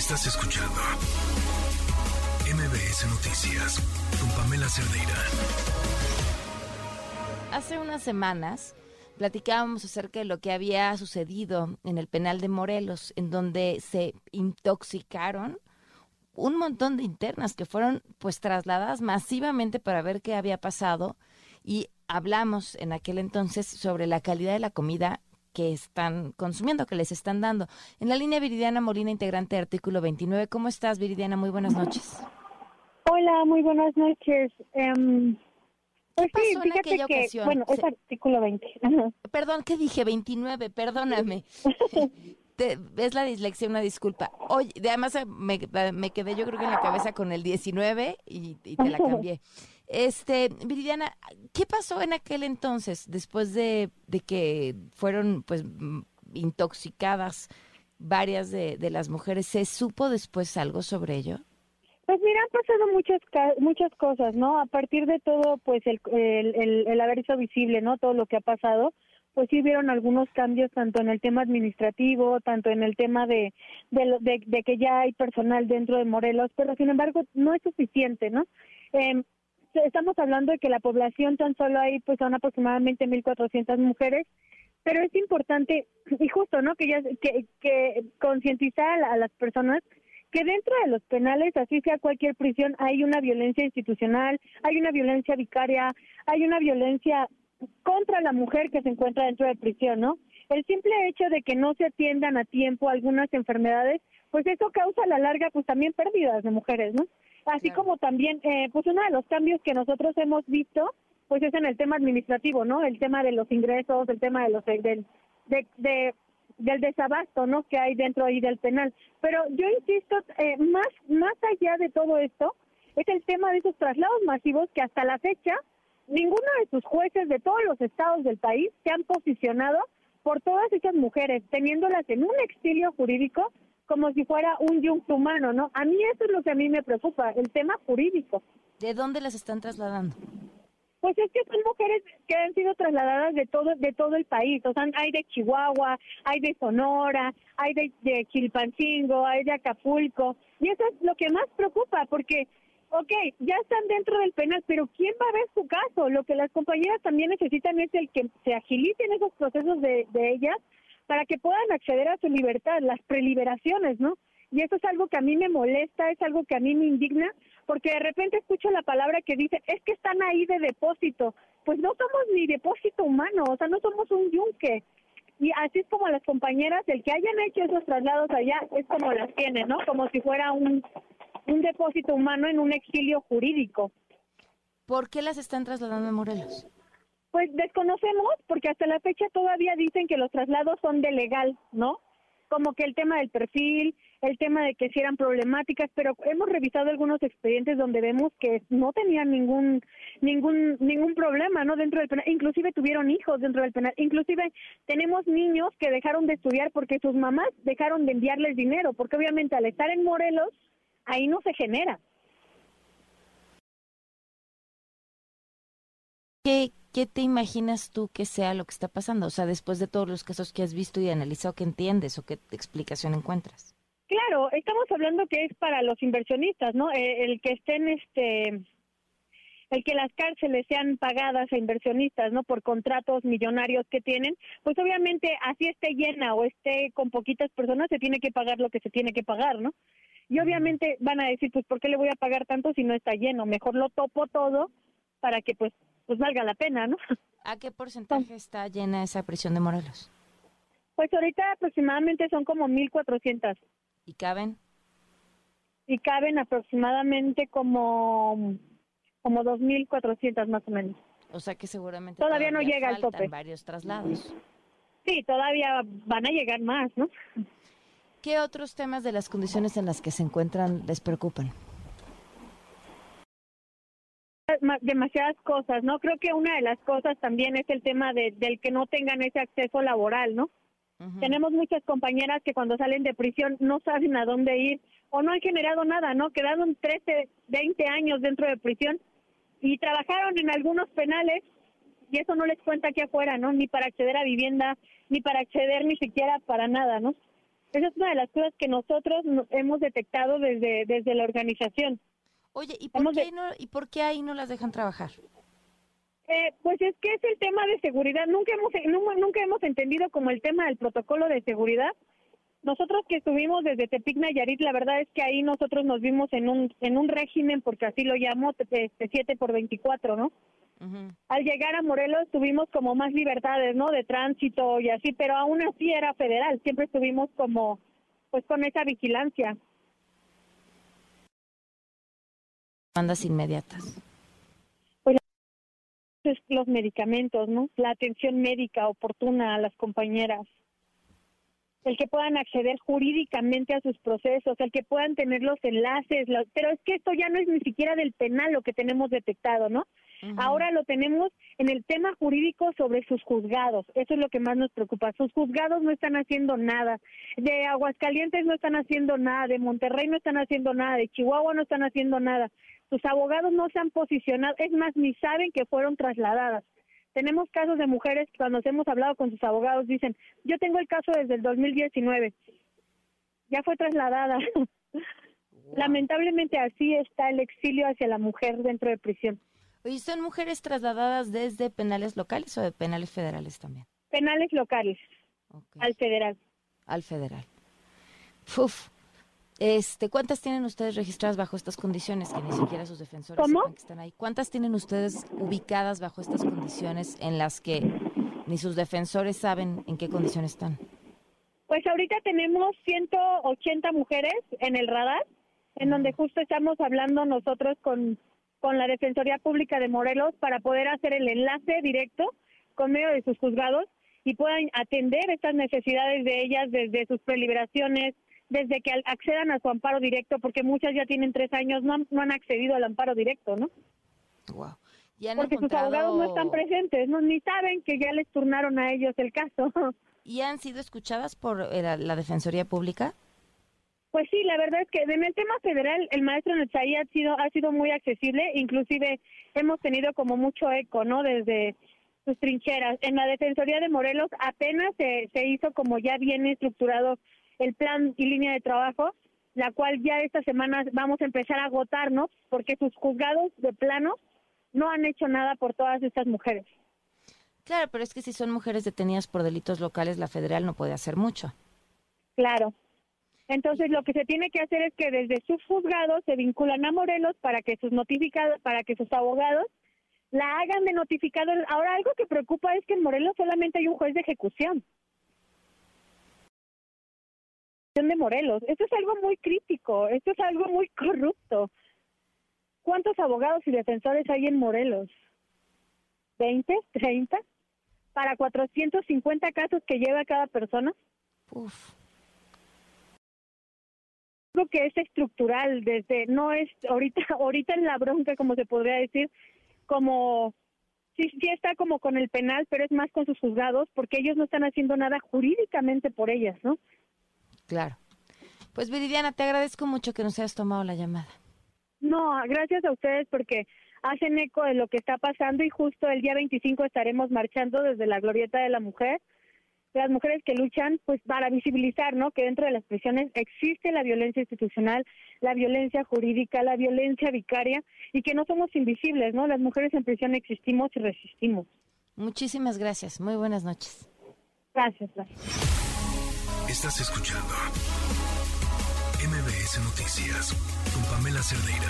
Estás escuchando MBS Noticias con Pamela Cerdeira. Hace unas semanas platicábamos acerca de lo que había sucedido en el penal de Morelos, en donde se intoxicaron un montón de internas que fueron pues trasladadas masivamente para ver qué había pasado y hablamos en aquel entonces sobre la calidad de la comida que están consumiendo, que les están dando. En la línea Viridiana Molina, integrante de Artículo 29. ¿Cómo estás, Viridiana? Muy buenas noches. Hola, muy buenas noches. Um, pues sí, fíjate que, ocasión? bueno, es artículo 20. Perdón, ¿qué dije? 29, perdóname. es la dislexia, una disculpa. Oye, además me, me, quedé yo creo que en la cabeza con el 19 y, y te la cambié. Este, Viridiana, ¿qué pasó en aquel entonces después de, de que fueron pues intoxicadas varias de, de, las mujeres? ¿Se supo después algo sobre ello? Pues mira, han pasado muchas muchas cosas, ¿no? A partir de todo, pues el, el, el, haber hecho visible, ¿no? Todo lo que ha pasado, pues sí hubieron algunos cambios tanto en el tema administrativo, tanto en el tema de, de, de, que ya hay personal dentro de Morelos, pero sin embargo no es suficiente, ¿no? Eh, estamos hablando de que la población tan solo hay pues son aproximadamente 1400 mujeres, pero es importante y justo, ¿no? Que ya que, concientizar a, las personas que dentro de los penales, así sea cualquier prisión, hay una violencia institucional, hay una violencia vicaria, hay una violencia contra la mujer que se encuentra dentro de prisión, ¿no? El simple hecho de que no se atiendan a tiempo algunas enfermedades, pues eso causa a la larga pues también pérdidas de mujeres, ¿no? Así como también, eh, pues uno de los cambios que nosotros hemos visto, pues es en el tema administrativo, ¿no? El tema de los ingresos, el tema de los del, de, del desabasto, ¿no? Que hay dentro ahí del penal. Pero yo insisto, eh, más más allá de todo esto, es el tema de esos traslados masivos que hasta la fecha ninguno de sus jueces de todos los estados del país se han posicionado por todas esas mujeres, teniéndolas en un exilio jurídico como si fuera un yunque humano, ¿no? A mí eso es lo que a mí me preocupa, el tema jurídico. ¿De dónde las están trasladando? Pues es que son mujeres que han sido trasladadas de todo de todo el país, o sea, hay de Chihuahua, hay de Sonora, hay de, de Chilpancingo, hay de Acapulco, y eso es lo que más preocupa, porque, ok, ya están dentro del penal, pero ¿quién va a ver su caso? Lo que las compañeras también necesitan es el que se agilicen esos procesos de, de ellas para que puedan acceder a su libertad, las preliberaciones, ¿no? Y eso es algo que a mí me molesta, es algo que a mí me indigna, porque de repente escucho la palabra que dice, es que están ahí de depósito. Pues no somos ni depósito humano, o sea, no somos un yunque. Y así es como las compañeras, el que hayan hecho esos traslados allá, es como las tienen, ¿no? Como si fuera un, un depósito humano en un exilio jurídico. ¿Por qué las están trasladando a Morelos? Pues desconocemos, porque hasta la fecha todavía dicen que los traslados son de legal, ¿no? Como que el tema del perfil, el tema de que si eran problemáticas, pero hemos revisado algunos expedientes donde vemos que no tenían ningún ningún ningún problema, ¿no? Dentro del penal, inclusive tuvieron hijos dentro del penal, inclusive tenemos niños que dejaron de estudiar porque sus mamás dejaron de enviarles dinero, porque obviamente al estar en Morelos ahí no se genera. ¿Qué, ¿qué te imaginas tú que sea lo que está pasando? O sea, después de todos los casos que has visto y analizado, ¿qué entiendes o qué explicación encuentras? Claro, estamos hablando que es para los inversionistas, ¿no? Eh, el, que estén, este, el que las cárceles sean pagadas a inversionistas, ¿no? Por contratos millonarios que tienen, pues obviamente así esté llena o esté con poquitas personas, se tiene que pagar lo que se tiene que pagar, ¿no? Y obviamente van a decir, pues, ¿por qué le voy a pagar tanto si no está lleno? Mejor lo topo todo para que, pues, pues valga la pena, ¿no? ¿A qué porcentaje está llena esa prisión de Morelos? Pues ahorita aproximadamente son como 1.400. ¿Y caben? Y caben aproximadamente como, como 2.400 más o menos. O sea que seguramente todavía, no llega al tope. varios traslados. Sí, todavía van a llegar más, ¿no? ¿Qué otros temas de las condiciones en las que se encuentran les preocupan? Demasiadas cosas, ¿no? Creo que una de las cosas también es el tema de, del que no tengan ese acceso laboral, ¿no? Tenemos muchas compañeras que cuando salen de prisión no saben a dónde ir o no han generado nada, ¿no? Quedaron 13, 20 años dentro de prisión y trabajaron en algunos penales y eso no les cuenta aquí afuera, ¿no? Ni para acceder a vivienda, ni para acceder ni siquiera para nada, ¿no? Esa es una de las cosas que nosotros hemos detectado desde, desde la organización. Oye, ¿y por, qué no, ¿y por qué ahí no las dejan trabajar? Eh, pues es que es el tema de seguridad. Nunca hemos, nunca hemos entendido como el tema del protocolo de seguridad. Nosotros que estuvimos desde Tepic Nayarit, la verdad es que ahí nosotros nos vimos en un en un régimen, porque así lo llamo, este 7 por 24, ¿no? Al llegar a Morelos tuvimos como más libertades, ¿no? De tránsito y así, pero aún así era federal. Siempre estuvimos como, pues con esa vigilancia. Demandas inmediatas. Pues los medicamentos, ¿no? La atención médica oportuna a las compañeras el que puedan acceder jurídicamente a sus procesos, el que puedan tener los enlaces, pero es que esto ya no es ni siquiera del penal lo que tenemos detectado, ¿no? Ahora lo tenemos en el tema jurídico sobre sus juzgados. Eso es lo que más nos preocupa. Sus juzgados no están haciendo nada. De Aguascalientes no están haciendo nada. De Monterrey no están haciendo nada. De Chihuahua no están haciendo nada. Sus abogados no se han posicionado. Es más, ni saben que fueron trasladadas. Tenemos casos de mujeres que cuando hemos hablado con sus abogados dicen, yo tengo el caso desde el 2019. Ya fue trasladada. Lamentablemente así está el exilio hacia la mujer dentro de prisión. ¿Y son mujeres trasladadas desde penales locales o de penales federales también? Penales locales, al federal. Al federal. Uf. Este, ¿Cuántas tienen ustedes registradas bajo estas condiciones que ni siquiera sus defensores que están ahí? ¿Cuántas tienen ustedes ubicadas bajo estas condiciones en las que ni sus defensores saben en qué condiciones están? Pues ahorita tenemos 180 mujeres en el radar, en donde justo estamos hablando nosotros con con la Defensoría Pública de Morelos para poder hacer el enlace directo con medio de sus juzgados y puedan atender estas necesidades de ellas desde sus preliberaciones, desde que accedan a su amparo directo, porque muchas ya tienen tres años, no han, no han accedido al amparo directo, ¿no? Wow. porque sus abogados no están presentes, no ni saben que ya les turnaron a ellos el caso. ¿Y han sido escuchadas por eh, la Defensoría Pública? Pues sí, la verdad es que en el tema federal el maestro Netzaí ha sido ha sido muy accesible, inclusive hemos tenido como mucho eco, ¿no? Desde sus trincheras. En la Defensoría de Morelos apenas se, se hizo como ya viene estructurado el plan y línea de trabajo, la cual ya esta semana vamos a empezar a agotar, ¿no? Porque sus juzgados de plano no han hecho nada por todas estas mujeres. Claro, pero es que si son mujeres detenidas por delitos locales, la federal no puede hacer mucho. Claro, entonces, lo que se tiene que hacer es que desde sus juzgados se vinculan a Morelos para que sus notificados, para que sus abogados la hagan de notificador. Ahora, algo que preocupa es que en Morelos solamente hay un juez de ejecución. De Morelos. Esto es algo muy crítico, esto es algo muy corrupto. ¿Cuántos abogados y defensores hay en Morelos? ¿20? ¿30? ¿Para 450 casos que lleva cada persona? Uf que es estructural, desde no es ahorita ahorita en la bronca como se podría decir, como sí sí está como con el penal, pero es más con sus juzgados porque ellos no están haciendo nada jurídicamente por ellas, ¿no? Claro. Pues Viridiana, te agradezco mucho que nos hayas tomado la llamada. No, gracias a ustedes porque hacen eco de lo que está pasando y justo el día 25 estaremos marchando desde la Glorieta de la Mujer las mujeres que luchan pues para visibilizar no que dentro de las prisiones existe la violencia institucional la violencia jurídica la violencia vicaria y que no somos invisibles no las mujeres en prisión existimos y resistimos muchísimas gracias muy buenas noches gracias, gracias. Estás escuchando MBS Noticias con Pamela Cerdeira